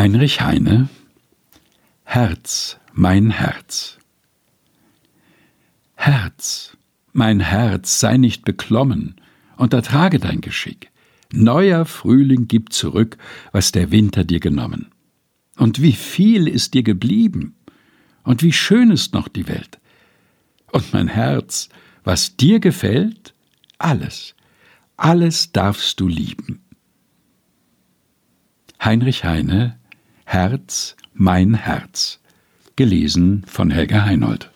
Heinrich Heine Herz, mein Herz. Herz, mein Herz, sei nicht beklommen und ertrage dein Geschick. Neuer Frühling gibt zurück, was der Winter dir genommen. Und wie viel ist dir geblieben? Und wie schön ist noch die Welt? Und mein Herz, was dir gefällt, alles, alles darfst du lieben. Heinrich Heine Herz, mein Herz. Gelesen von Helga Heinold.